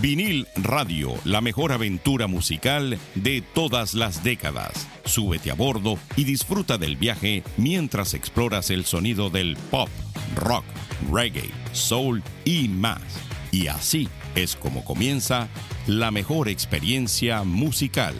Vinil Radio, la mejor aventura musical de todas las décadas. Súbete a bordo y disfruta del viaje mientras exploras el sonido del pop, rock, reggae, soul y más. Y así es como comienza la mejor experiencia musical.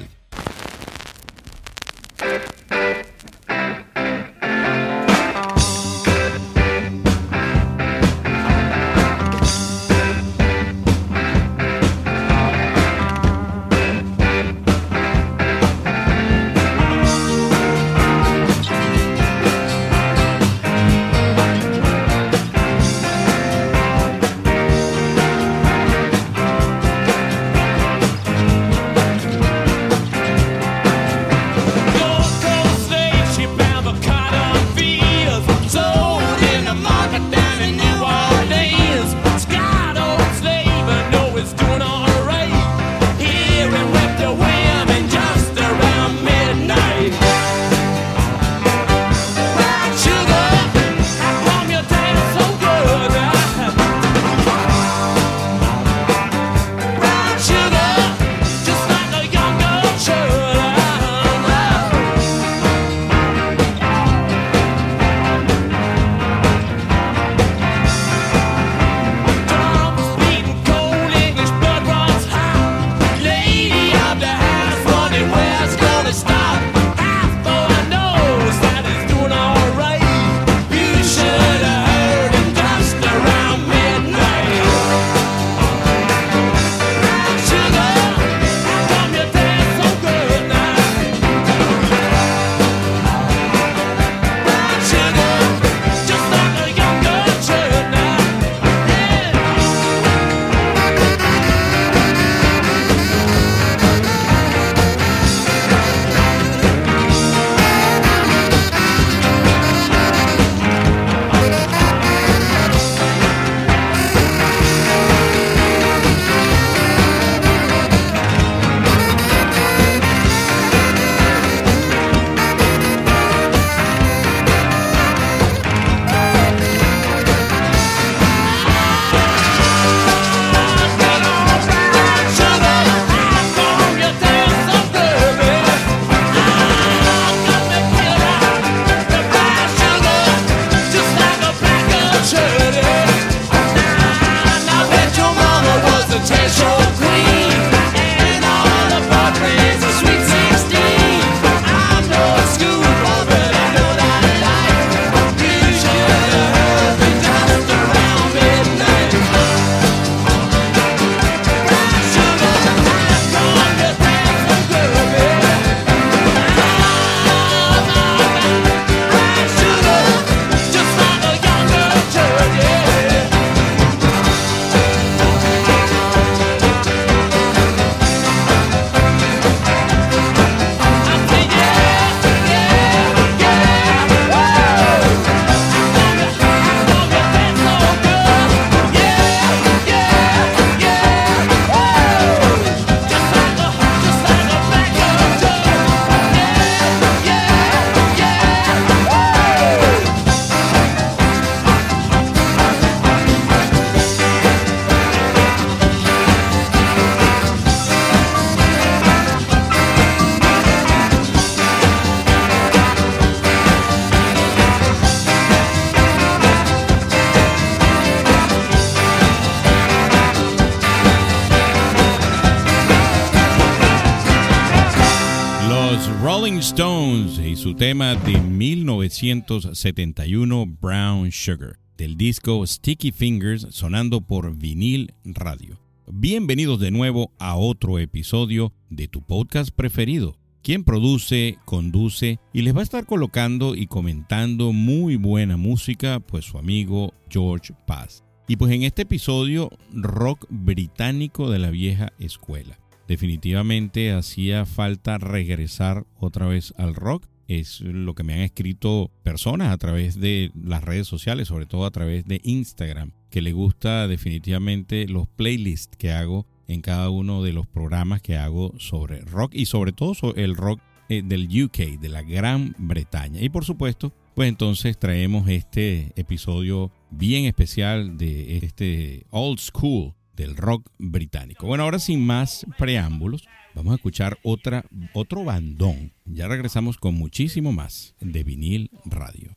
Tema de 1971 Brown Sugar, del disco Sticky Fingers sonando por vinil radio. Bienvenidos de nuevo a otro episodio de tu podcast preferido, quien produce, conduce y les va a estar colocando y comentando muy buena música, pues su amigo George Paz. Y pues en este episodio, rock británico de la vieja escuela. Definitivamente hacía falta regresar otra vez al rock es lo que me han escrito personas a través de las redes sociales, sobre todo a través de Instagram, que le gusta definitivamente los playlists que hago en cada uno de los programas que hago sobre rock y sobre todo sobre el rock eh, del UK, de la Gran Bretaña. Y por supuesto, pues entonces traemos este episodio bien especial de este old school del rock británico. Bueno, ahora sin más preámbulos, vamos a escuchar otra, otro bandón. Ya regresamos con muchísimo más de vinil radio.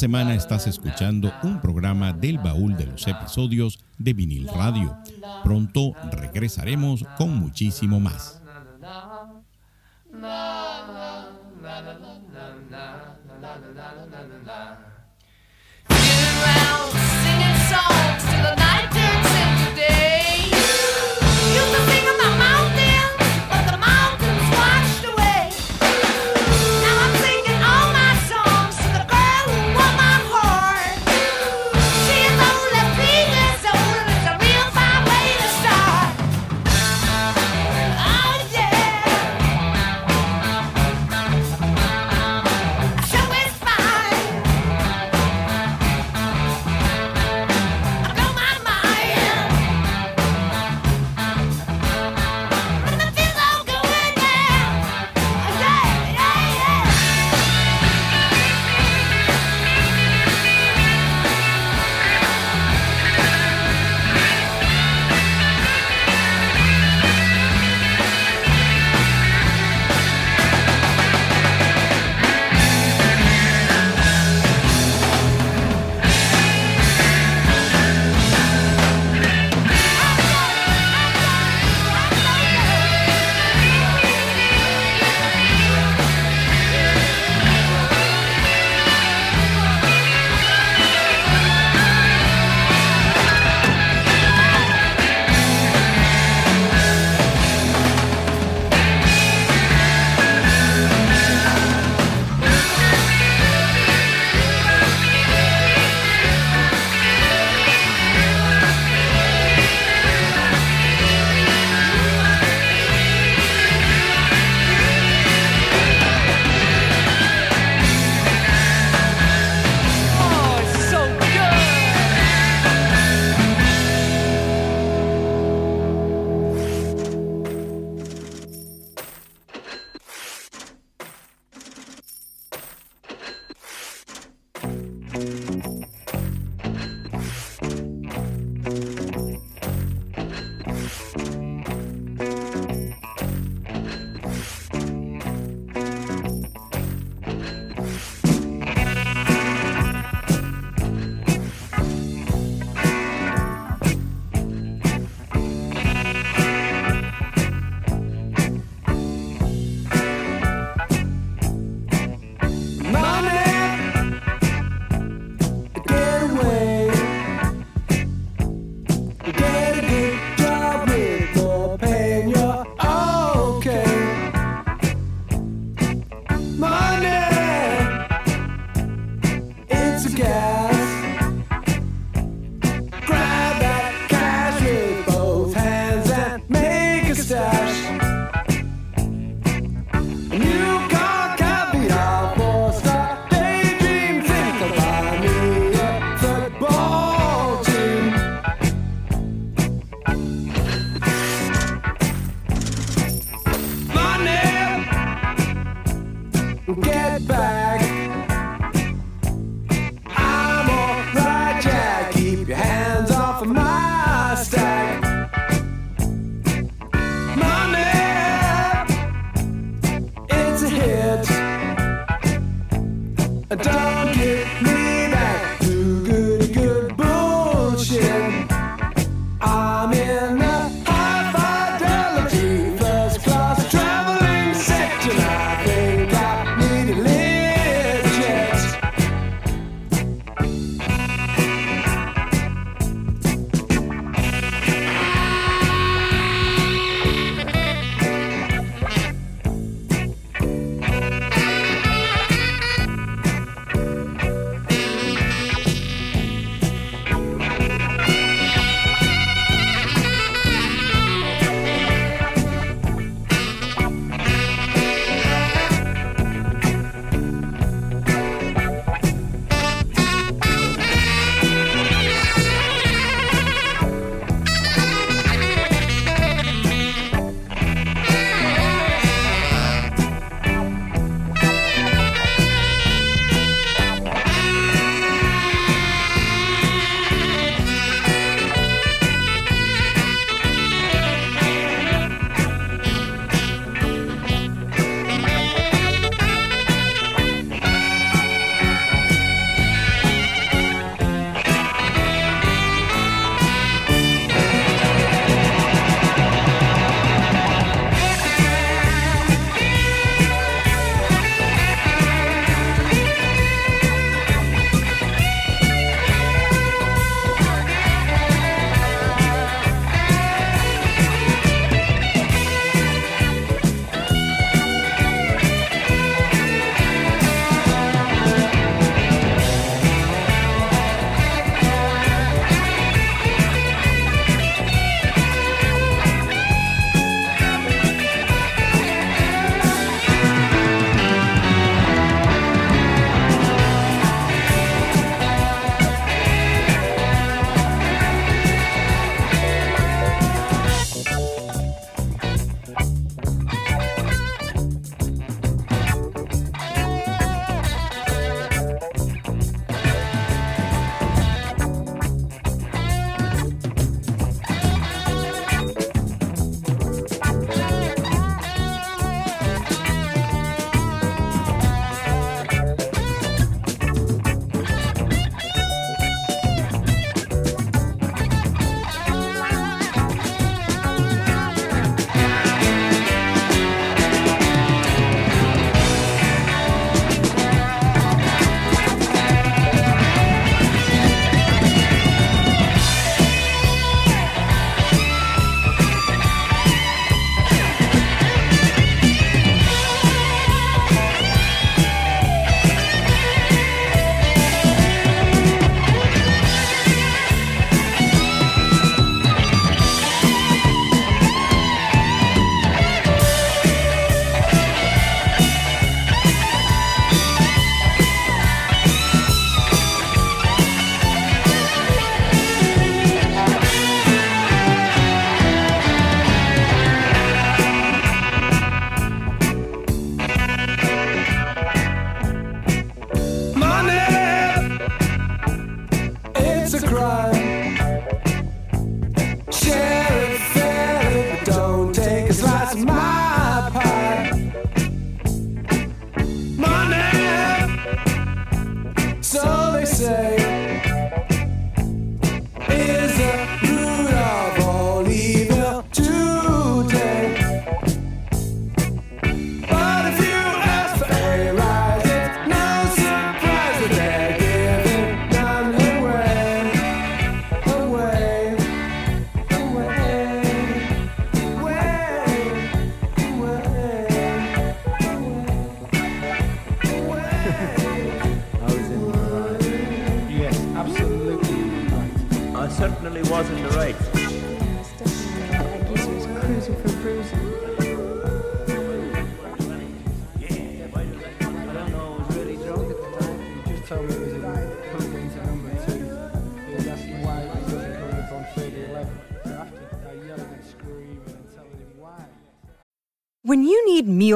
semana estás escuchando un programa del baúl de los episodios de Vinil Radio. Pronto regresaremos con muchísimo más.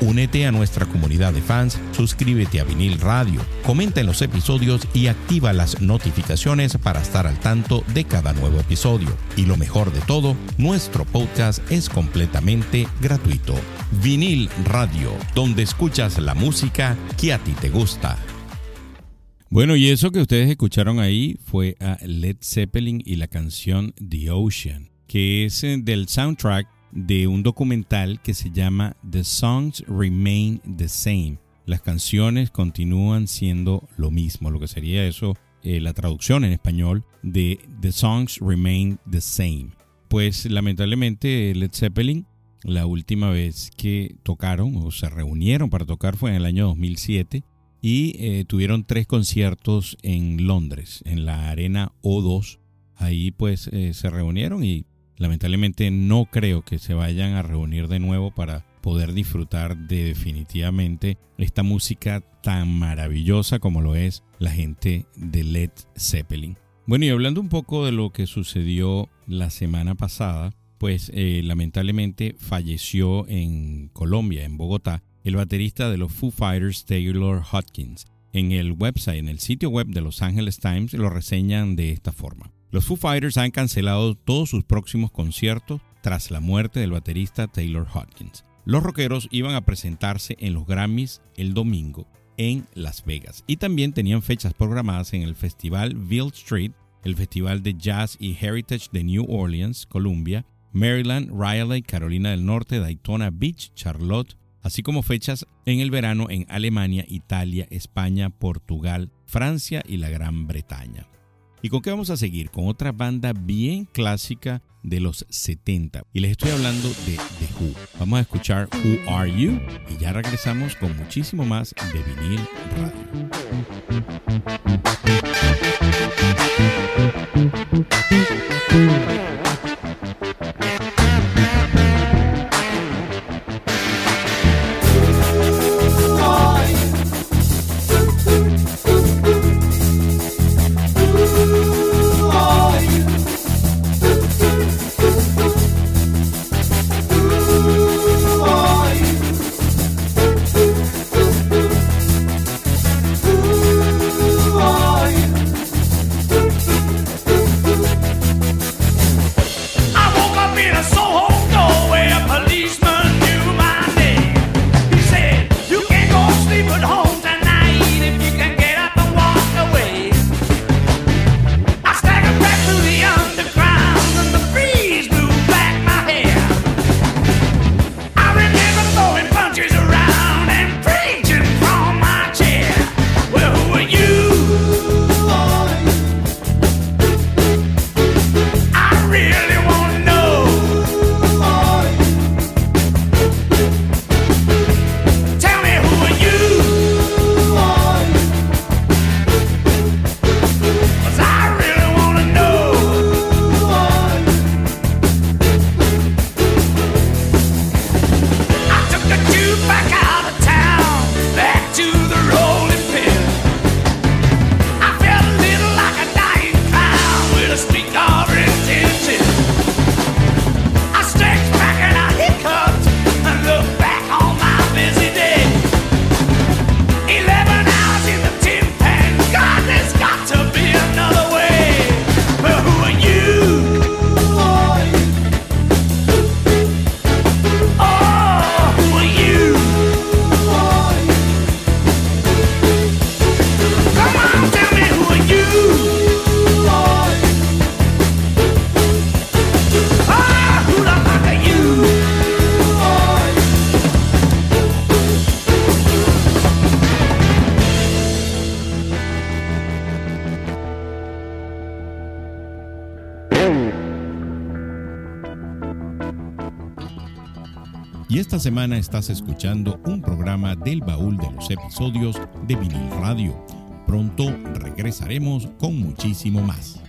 Únete a nuestra comunidad de fans, suscríbete a Vinil Radio, comenta en los episodios y activa las notificaciones para estar al tanto de cada nuevo episodio. Y lo mejor de todo, nuestro podcast es completamente gratuito. Vinil Radio, donde escuchas la música que a ti te gusta. Bueno, y eso que ustedes escucharon ahí fue a Led Zeppelin y la canción The Ocean, que es eh, del soundtrack de un documental que se llama The Songs Remain the Same. Las canciones continúan siendo lo mismo, lo que sería eso, eh, la traducción en español de The Songs Remain the Same. Pues lamentablemente Led Zeppelin, la última vez que tocaron o se reunieron para tocar fue en el año 2007 y eh, tuvieron tres conciertos en Londres, en la Arena O2. Ahí pues eh, se reunieron y lamentablemente no creo que se vayan a reunir de nuevo para poder disfrutar de definitivamente esta música tan maravillosa como lo es la gente de Led Zeppelin. Bueno, y hablando un poco de lo que sucedió la semana pasada, pues eh, lamentablemente falleció en Colombia, en Bogotá, el baterista de los Foo Fighters, Taylor Hopkins. En el website, en el sitio web de Los Angeles Times, lo reseñan de esta forma. Los Foo Fighters han cancelado todos sus próximos conciertos tras la muerte del baterista Taylor Hopkins. Los rockeros iban a presentarse en los Grammys el domingo en Las Vegas y también tenían fechas programadas en el festival Ville Street, el festival de jazz y heritage de New Orleans, Columbia, Maryland, Raleigh, Carolina del Norte, Daytona Beach, Charlotte, así como fechas en el verano en Alemania, Italia, España, Portugal, Francia y la Gran Bretaña. ¿Y con qué vamos a seguir? Con otra banda bien clásica de los 70. Y les estoy hablando de The Who. Vamos a escuchar Who Are You y ya regresamos con muchísimo más de vinil radio. Semana estás escuchando un programa del baúl de los episodios de vinil radio. Pronto regresaremos con muchísimo más.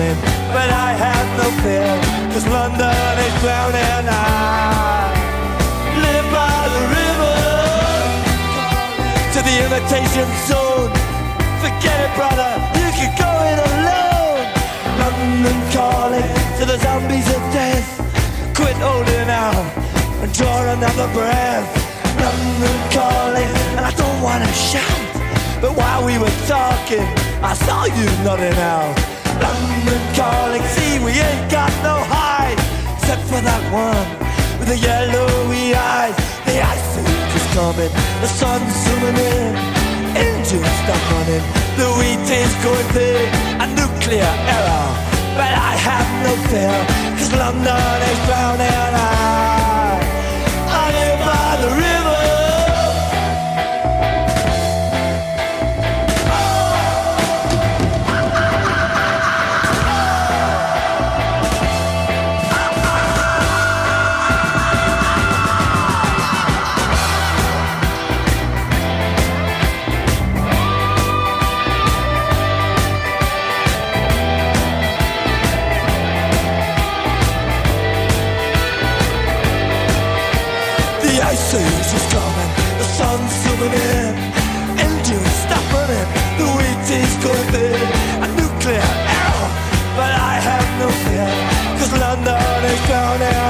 But I have no fear, cause London is drowning. I live by the river to the imitation zone. Forget it, brother, you can go it alone. London calling to the zombies of death. Quit holding out and draw another breath. London calling, and I don't wanna shout. But while we were talking, I saw you nodding out. London calling, see we ain't got no hide, except for that one with the yellowy eyes. The ice age is coming, the sun's zooming in, engines stop running, the wheat is going thick, a nuclear error. But I have no fear, cause London is drowning. I, down and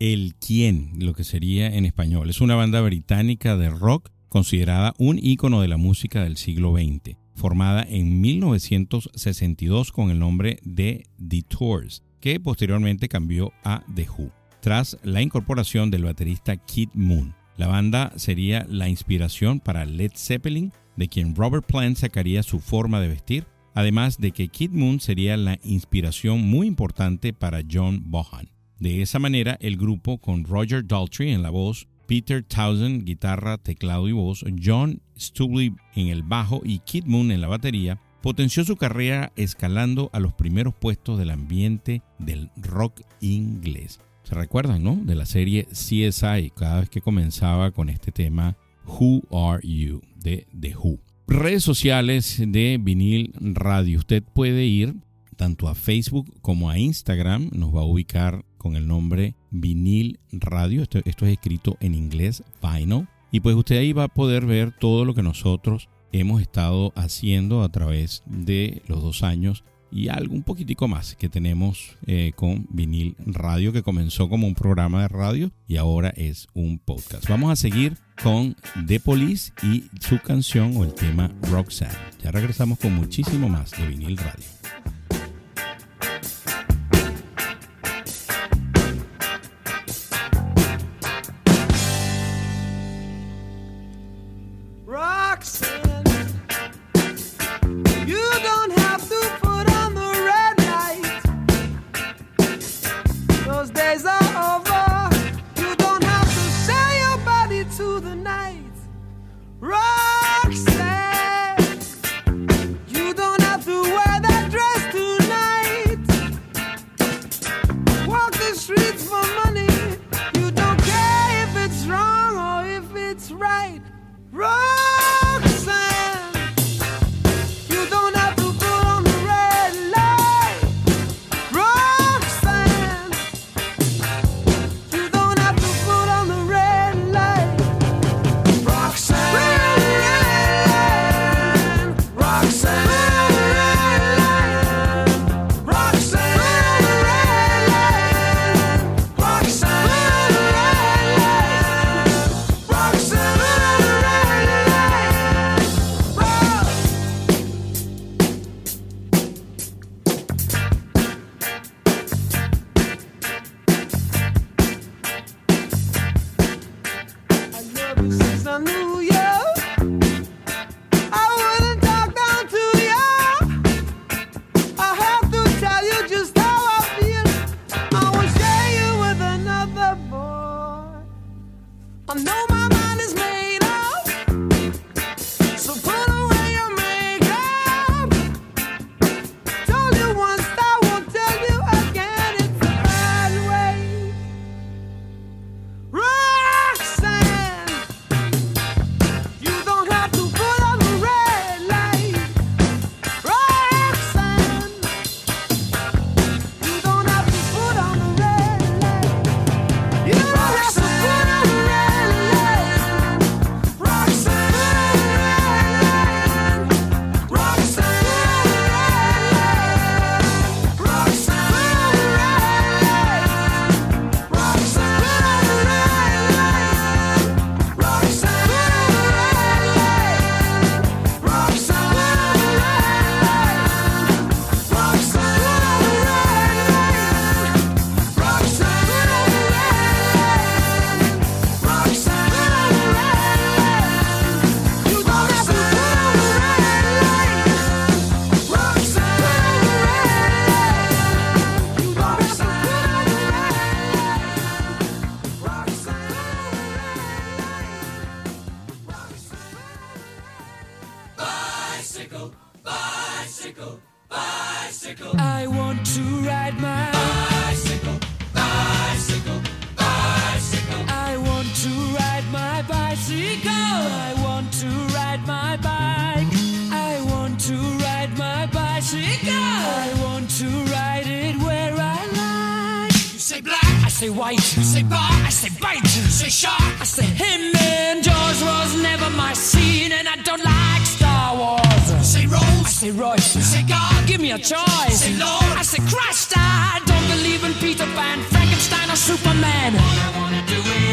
el quién, lo que sería en español. Es una banda británica de rock considerada un ícono de la música del siglo XX, formada en 1962 con el nombre de The Tours, que posteriormente cambió a The Who, tras la incorporación del baterista Kid Moon. La banda sería la inspiración para Led Zeppelin, de quien Robert Plant sacaría su forma de vestir, además de que Kid Moon sería la inspiración muy importante para John Bohan. De esa manera, el grupo con Roger Daltrey en la voz, Peter Townsend, guitarra, teclado y voz, John Stubbley en el bajo y Kid Moon en la batería, potenció su carrera escalando a los primeros puestos del ambiente del rock inglés. ¿Se recuerdan, no? De la serie CSI, cada vez que comenzaba con este tema Who Are You de The Who. Redes sociales de vinil radio. Usted puede ir tanto a Facebook como a Instagram. Nos va a ubicar con el nombre Vinil Radio. Esto, es escrito en inglés, Vinyl. Y pues usted ahí va a poder ver todo lo que nosotros hemos estado haciendo a través de los dos años y algo un poquitico más que tenemos eh, con Vinil Radio, que comenzó como un programa de radio y ahora es un podcast. Vamos a seguir con The Police y su canción o el tema Roxanne. Ya regresamos con muchísimo más de Vinil Radio. Say white. You say bar, I say bite. You say shark, I say him. And Jaws was never my scene, and I don't like Star Wars. Say Rose, I say Royce. Say God, give me a choice. Say Lord, I say Christ. I don't believe in Peter Pan, Frankenstein, or Superman. All I wanna do is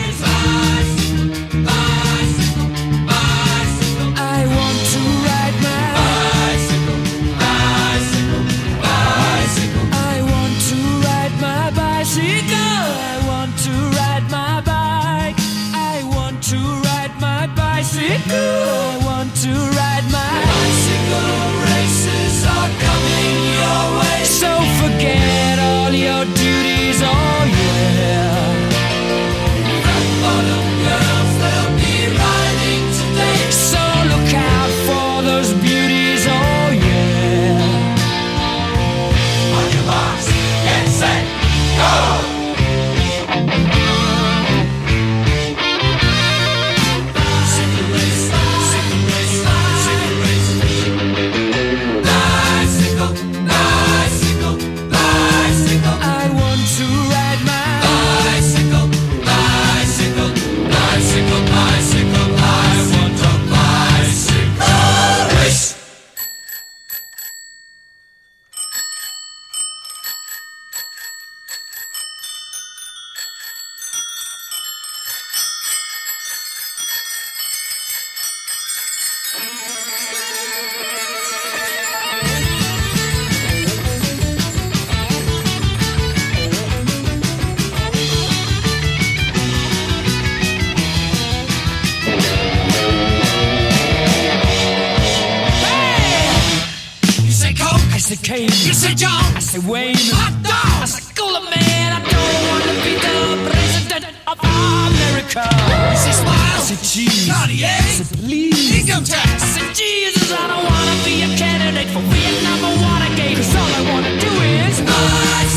Say John, I say Wayne. Hot dog, I say Cooler Man. I don't want to be the president of America. You say Smile, I say Cheese. Cartier, I say Please. Income tax, I say Jesus. I don't want to be a candidate for Vietnam or Watergate. 'Cause all I want to do is bicycle,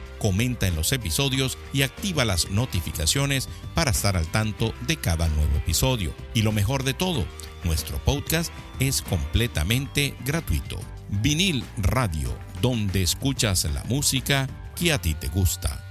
comenta en los episodios y activa las notificaciones para estar al tanto de cada nuevo episodio. Y lo mejor de todo, nuestro podcast es completamente gratuito. Vinil Radio, donde escuchas la música que a ti te gusta.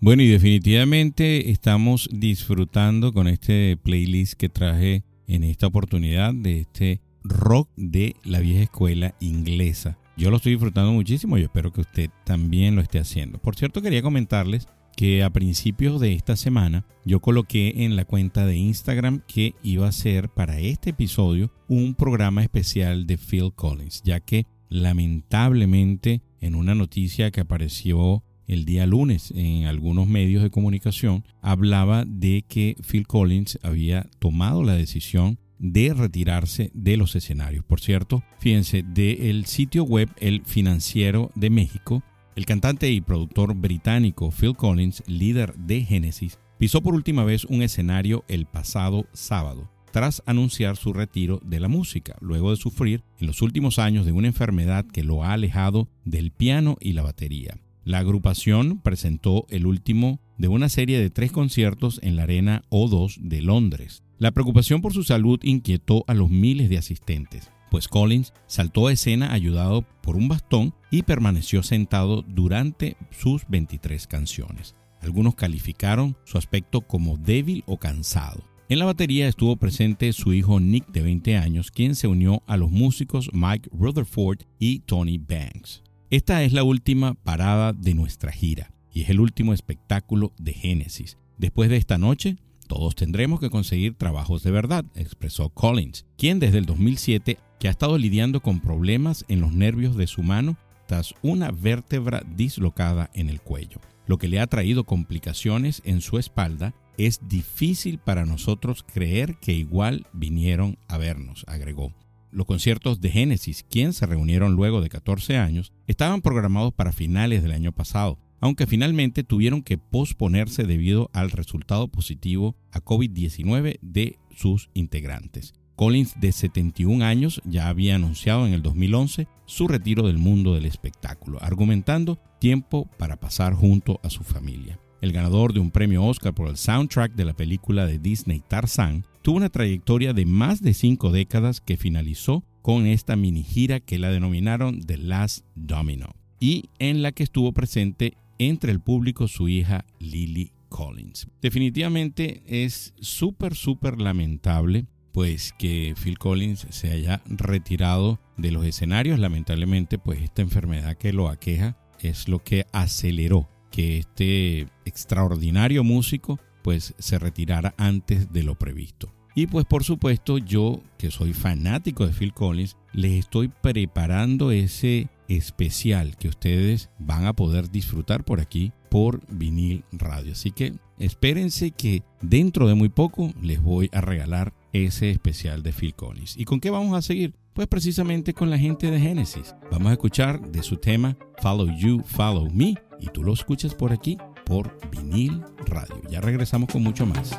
Bueno, y definitivamente estamos disfrutando con este playlist que traje en esta oportunidad de este rock de la vieja escuela inglesa. Yo lo estoy disfrutando muchísimo y espero que usted también lo esté haciendo. Por cierto, quería comentarles que a principios de esta semana yo coloqué en la cuenta de Instagram que iba a ser para este episodio un programa especial de Phil Collins, ya que lamentablemente en una noticia que apareció el día lunes en algunos medios de comunicación hablaba de que Phil Collins había tomado la decisión de retirarse de los escenarios. Por cierto, fíjense, del sitio web El Financiero de México, el cantante y productor británico Phil Collins, líder de Genesis, pisó por última vez un escenario el pasado sábado, tras anunciar su retiro de la música, luego de sufrir en los últimos años de una enfermedad que lo ha alejado del piano y la batería. La agrupación presentó el último de una serie de tres conciertos en la Arena O2 de Londres. La preocupación por su salud inquietó a los miles de asistentes, pues Collins saltó a escena ayudado por un bastón y permaneció sentado durante sus 23 canciones. Algunos calificaron su aspecto como débil o cansado. En la batería estuvo presente su hijo Nick de 20 años, quien se unió a los músicos Mike Rutherford y Tony Banks. Esta es la última parada de nuestra gira y es el último espectáculo de Genesis. Después de esta noche, todos tendremos que conseguir trabajos de verdad, expresó Collins, quien desde el 2007 que ha estado lidiando con problemas en los nervios de su mano tras una vértebra dislocada en el cuello, lo que le ha traído complicaciones en su espalda. Es difícil para nosotros creer que igual vinieron a vernos, agregó. Los conciertos de Genesis, quien se reunieron luego de 14 años, estaban programados para finales del año pasado, aunque finalmente tuvieron que posponerse debido al resultado positivo a COVID-19 de sus integrantes. Collins, de 71 años, ya había anunciado en el 2011 su retiro del mundo del espectáculo, argumentando tiempo para pasar junto a su familia. El ganador de un premio Oscar por el soundtrack de la película de Disney Tarzan tuvo una trayectoria de más de cinco décadas que finalizó con esta mini gira que la denominaron The Last Domino y en la que estuvo presente entre el público su hija Lily Collins. Definitivamente es súper, súper lamentable pues que Phil Collins se haya retirado de los escenarios. Lamentablemente, pues esta enfermedad que lo aqueja es lo que aceleró que este extraordinario músico pues se retirara antes de lo previsto. Y pues por supuesto yo que soy fanático de Phil Collins, les estoy preparando ese especial que ustedes van a poder disfrutar por aquí por vinil radio. Así que espérense que dentro de muy poco les voy a regalar ese especial de Phil Collins. ¿Y con qué vamos a seguir? Pues precisamente con la gente de Genesis. Vamos a escuchar de su tema Follow You, Follow Me y tú lo escuchas por aquí por vinil radio. Ya regresamos con mucho más.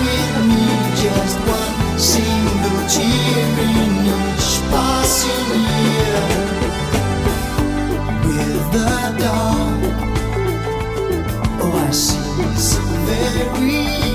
the dawn. Oh, I see something real.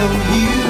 follow you.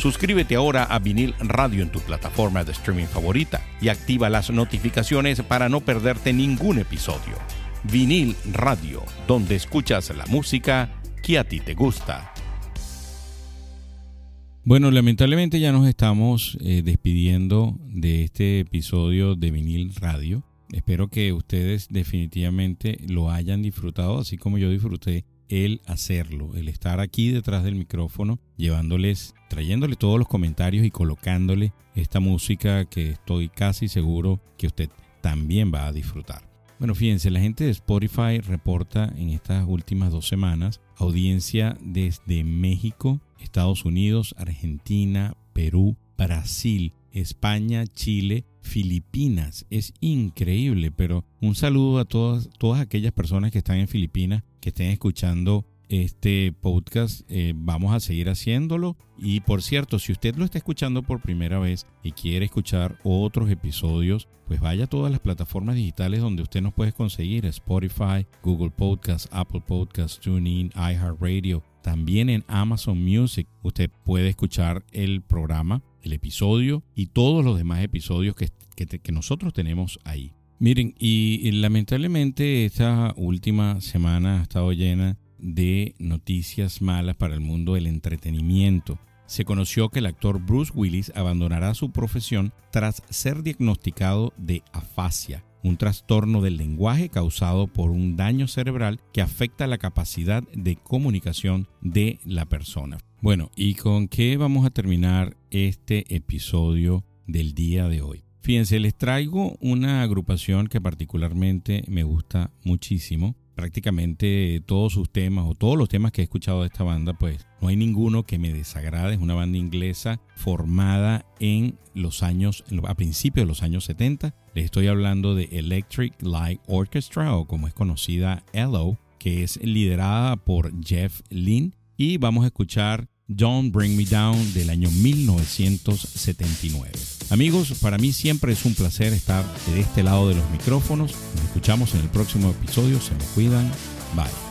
Suscríbete ahora a Vinil Radio en tu plataforma de streaming favorita y activa las notificaciones para no perderte ningún episodio. Vinil Radio, donde escuchas la música que a ti te gusta. Bueno, lamentablemente ya nos estamos eh, despidiendo de este episodio de Vinil Radio. Espero que ustedes definitivamente lo hayan disfrutado, así como yo disfruté el hacerlo, el estar aquí detrás del micrófono, llevándoles, trayéndole todos los comentarios y colocándole esta música que estoy casi seguro que usted también va a disfrutar. Bueno, fíjense, la gente de Spotify reporta en estas últimas dos semanas audiencia desde México, Estados Unidos, Argentina, Perú, Brasil, España, Chile, Filipinas. Es increíble, pero un saludo a todas, todas aquellas personas que están en Filipinas, que estén escuchando este podcast. Eh, vamos a seguir haciéndolo. Y por cierto, si usted lo está escuchando por primera vez y quiere escuchar otros episodios, pues vaya a todas las plataformas digitales donde usted nos puede conseguir. Spotify, Google Podcast, Apple Podcast, TuneIn, iHeartRadio. También en Amazon Music usted puede escuchar el programa el episodio y todos los demás episodios que, que, nosotros tenemos ahí. Miren, y, lamentablemente esta última semana ha estado llena de noticias malas para el mundo del entretenimiento. Se conoció que el actor Bruce Willis abandonará su profesión tras ser diagnosticado de afasia, un trastorno del lenguaje causado por un daño cerebral que afecta la capacidad de comunicación de la persona. Bueno, ¿y con qué vamos a terminar este episodio del día de hoy? Fíjense, les traigo una agrupación que particularmente me gusta muchísimo. Prácticamente todos sus temas o todos los temas que he escuchado de esta banda, pues no hay ninguno que me desagrade. Es una banda inglesa formada en los años, a principios de los años 70. Les estoy hablando de Electric Light Orchestra o como es conocida ELO, que es liderada por Jeff Lynne y vamos a escuchar Don't Bring Me Down del año 1979. Amigos, para mí siempre es un placer estar de este lado de los micrófonos. Nos escuchamos en el próximo episodio. Se me cuidan. Bye.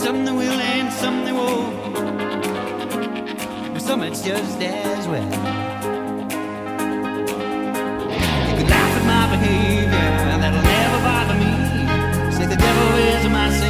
Some they will and some they won't. But some it's just as well. You can laugh at my behavior, that'll never bother me. Say the devil is my sin.